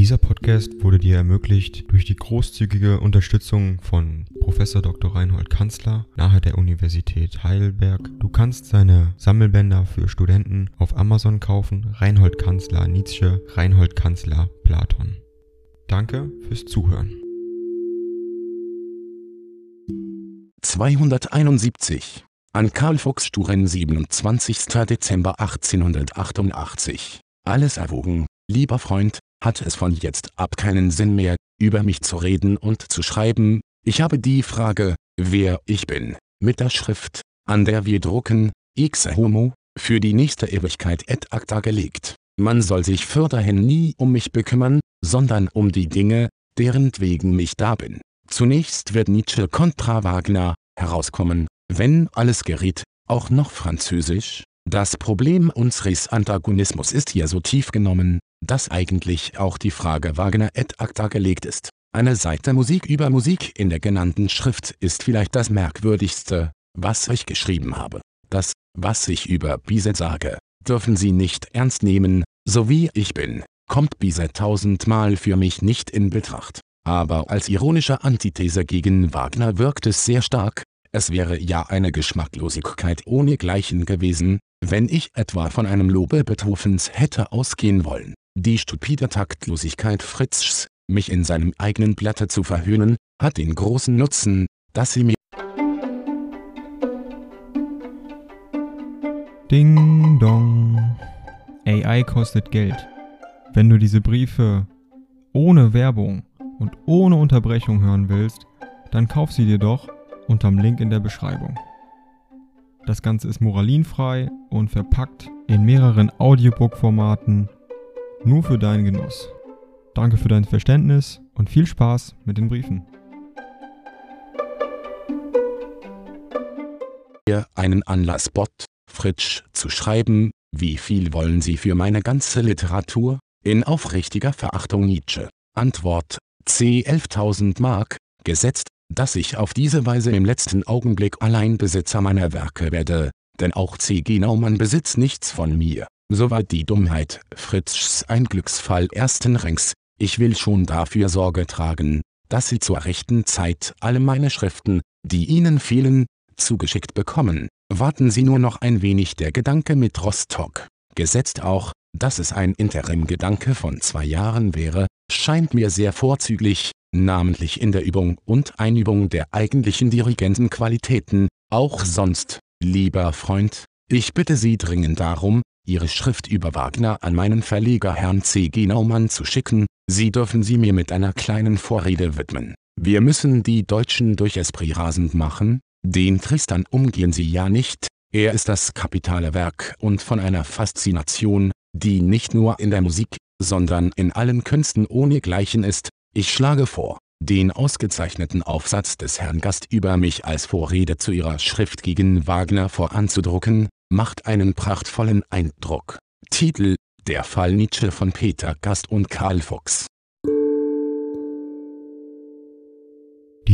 Dieser Podcast wurde dir ermöglicht durch die großzügige Unterstützung von Professor Dr. Reinhold Kanzler nahe der Universität Heidelberg. Du kannst seine Sammelbänder für Studenten auf Amazon kaufen. Reinhold Kanzler Nietzsche, Reinhold Kanzler Platon. Danke fürs Zuhören. 271 an Karl Fuchs Sturen 27. Dezember 1888. Alles erwogen, lieber Freund, hat es von jetzt ab keinen Sinn mehr, über mich zu reden und zu schreiben, ich habe die Frage, wer ich bin, mit der Schrift, an der wir drucken, ex homo, für die nächste Ewigkeit et acta gelegt. Man soll sich fürderhin nie um mich bekümmern, sondern um die Dinge, deren wegen ich da bin. Zunächst wird Nietzsche kontra Wagner herauskommen, wenn alles gerät, auch noch französisch. Das Problem unseres Antagonismus ist hier so tief genommen, dass eigentlich auch die Frage Wagner et acta gelegt ist. Eine Seite Musik über Musik in der genannten Schrift ist vielleicht das merkwürdigste, was ich geschrieben habe. Das, was ich über Bizet sage, dürfen Sie nicht ernst nehmen, so wie ich bin, kommt Bizet tausendmal für mich nicht in Betracht. Aber als ironische Antithese gegen Wagner wirkt es sehr stark, es wäre ja eine Geschmacklosigkeit ohnegleichen gewesen, wenn ich etwa von einem Lobe Beethovens hätte ausgehen wollen. Die stupide Taktlosigkeit Fritzschs, mich in seinem eigenen Blatte zu verhöhnen, hat den großen Nutzen, dass sie mir Ding dong. AI kostet Geld. Wenn du diese Briefe ohne Werbung und ohne Unterbrechung hören willst, dann kauf sie dir doch unterm Link in der Beschreibung. Das Ganze ist moralinfrei und verpackt in mehreren Audiobook-Formaten nur für deinen Genuss. Danke für dein Verständnis und viel Spaß mit den Briefen. einen Anlassbot, Fritsch, zu schreiben, wie viel wollen Sie für meine ganze Literatur? In aufrichtiger Verachtung Nietzsche. Antwort, C 11.000 Mark, gesetzt, dass ich auf diese Weise im letzten Augenblick Alleinbesitzer meiner Werke werde, denn auch C. G. Naumann besitzt nichts von mir. So war die Dummheit Fritzschs ein Glücksfall ersten Rangs. Ich will schon dafür Sorge tragen, dass Sie zur rechten Zeit alle meine Schriften, die Ihnen fehlen, zugeschickt bekommen. Warten Sie nur noch ein wenig der Gedanke mit Rostock. Gesetzt auch, dass es ein Interim-Gedanke von zwei Jahren wäre, scheint mir sehr vorzüglich, namentlich in der Übung und Einübung der eigentlichen Dirigentenqualitäten, auch sonst, lieber Freund, ich bitte Sie dringend darum, Ihre Schrift über Wagner an meinen Verleger Herrn C. G. Naumann zu schicken, Sie dürfen sie mir mit einer kleinen Vorrede widmen. Wir müssen die Deutschen durch Esprit rasend machen, den Tristan umgehen Sie ja nicht, er ist das kapitale Werk und von einer Faszination, die nicht nur in der Musik, sondern in allen Künsten ohnegleichen ist, ich schlage vor, den ausgezeichneten Aufsatz des Herrn Gast über mich als Vorrede zu ihrer Schrift gegen Wagner voranzudrucken, macht einen prachtvollen Eindruck. Titel Der Fall Nietzsche von Peter Gast und Karl Fuchs